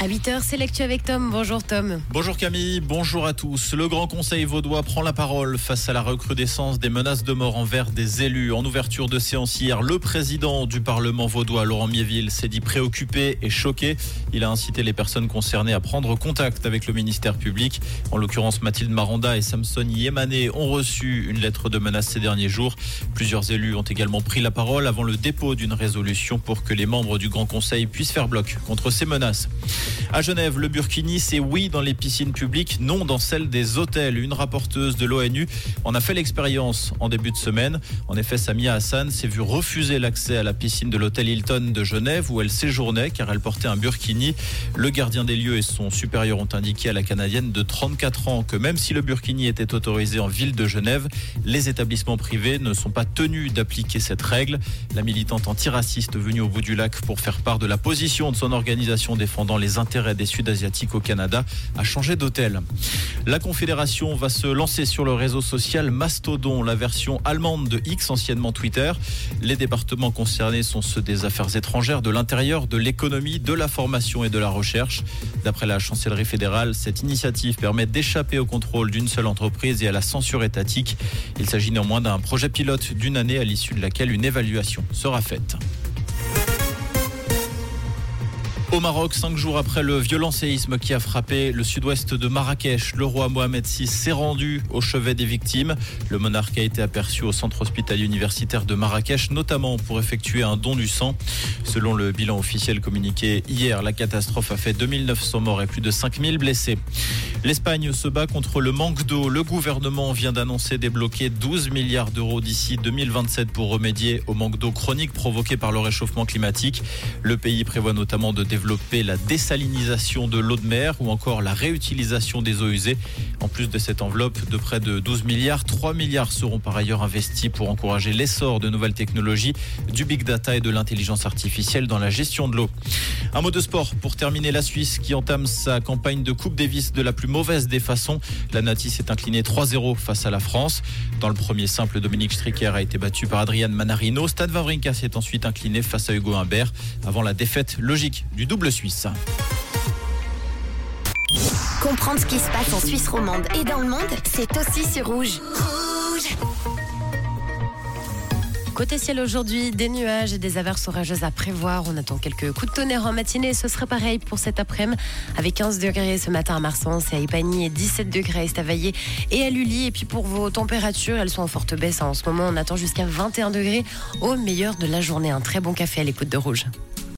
À 8h, c'est l'actu avec Tom. Bonjour Tom. Bonjour Camille, bonjour à tous. Le Grand Conseil vaudois prend la parole face à la recrudescence des menaces de mort envers des élus. En ouverture de séance hier, le président du Parlement vaudois, Laurent Miéville, s'est dit préoccupé et choqué. Il a incité les personnes concernées à prendre contact avec le ministère public. En l'occurrence, Mathilde Maranda et Samson Yémané ont reçu une lettre de menace ces derniers jours. Plusieurs élus ont également pris la parole avant le dépôt d'une résolution pour que les membres du Grand Conseil puissent faire bloc contre ces menaces. À Genève, le Burkini, c'est oui dans les piscines publiques, non dans celles des hôtels. Une rapporteuse de l'ONU en a fait l'expérience en début de semaine. En effet, Samia Hassan s'est vue refuser l'accès à la piscine de l'hôtel Hilton de Genève où elle séjournait car elle portait un burkini. Le gardien des lieux et son supérieur ont indiqué à la Canadienne de 34 ans que même si le burkini était autorisé en ville de Genève, les établissements privés ne sont pas tenus d'appliquer cette règle. La militante antiraciste venue au bout du lac pour faire part de la position de son organisation défendant les intérêts des Sud-Asiatiques au Canada a changé d'hôtel. La Confédération va se lancer sur le réseau social Mastodon, la version allemande de X, anciennement Twitter. Les départements concernés sont ceux des affaires étrangères, de l'intérieur, de l'économie, de la formation et de la recherche. D'après la chancellerie fédérale, cette initiative permet d'échapper au contrôle d'une seule entreprise et à la censure étatique. Il s'agit néanmoins d'un projet pilote d'une année à l'issue de laquelle une évaluation sera faite. Au Maroc, cinq jours après le violent séisme qui a frappé le sud-ouest de Marrakech, le roi Mohamed VI s'est rendu au chevet des victimes. Le monarque a été aperçu au centre hospitalier universitaire de Marrakech, notamment pour effectuer un don du sang. Selon le bilan officiel communiqué hier, la catastrophe a fait 2900 morts et plus de 5000 blessés. L'Espagne se bat contre le manque d'eau. Le gouvernement vient d'annoncer débloquer 12 milliards d'euros d'ici 2027 pour remédier au manque d'eau chronique provoqué par le réchauffement climatique. Le pays prévoit notamment de développer la désalinisation de l'eau de mer ou encore la réutilisation des eaux usées. En plus de cette enveloppe de près de 12 milliards, 3 milliards seront par ailleurs investis pour encourager l'essor de nouvelles technologies, du big data et de l'intelligence artificielle dans la gestion de l'eau. Un mot de sport pour terminer la Suisse qui entame sa campagne de Coupe Davis de la plus mauvaise des façons. La Nati s'est inclinée 3-0 face à la France. Dans le premier simple, Dominique Stricker a été battu par Adrian Manarino. Stade Wawrinka s'est ensuite incliné face à Hugo Humbert avant la défaite logique du double suisse. Comprendre ce qui se passe en Suisse romande et dans le monde, c'est aussi sur Rouge. Rouge Côté ciel aujourd'hui, des nuages et des averses orageuses à prévoir. On attend quelques coups de tonnerre en matinée. Ce serait pareil pour cet après-midi avec 15 degrés ce matin à Marsens et à Ipagny et 17 degrés à Estavayer et à Lully. Et puis pour vos températures, elles sont en forte baisse. En ce moment, on attend jusqu'à 21 degrés au meilleur de la journée. Un très bon café à l'écoute de Rouge.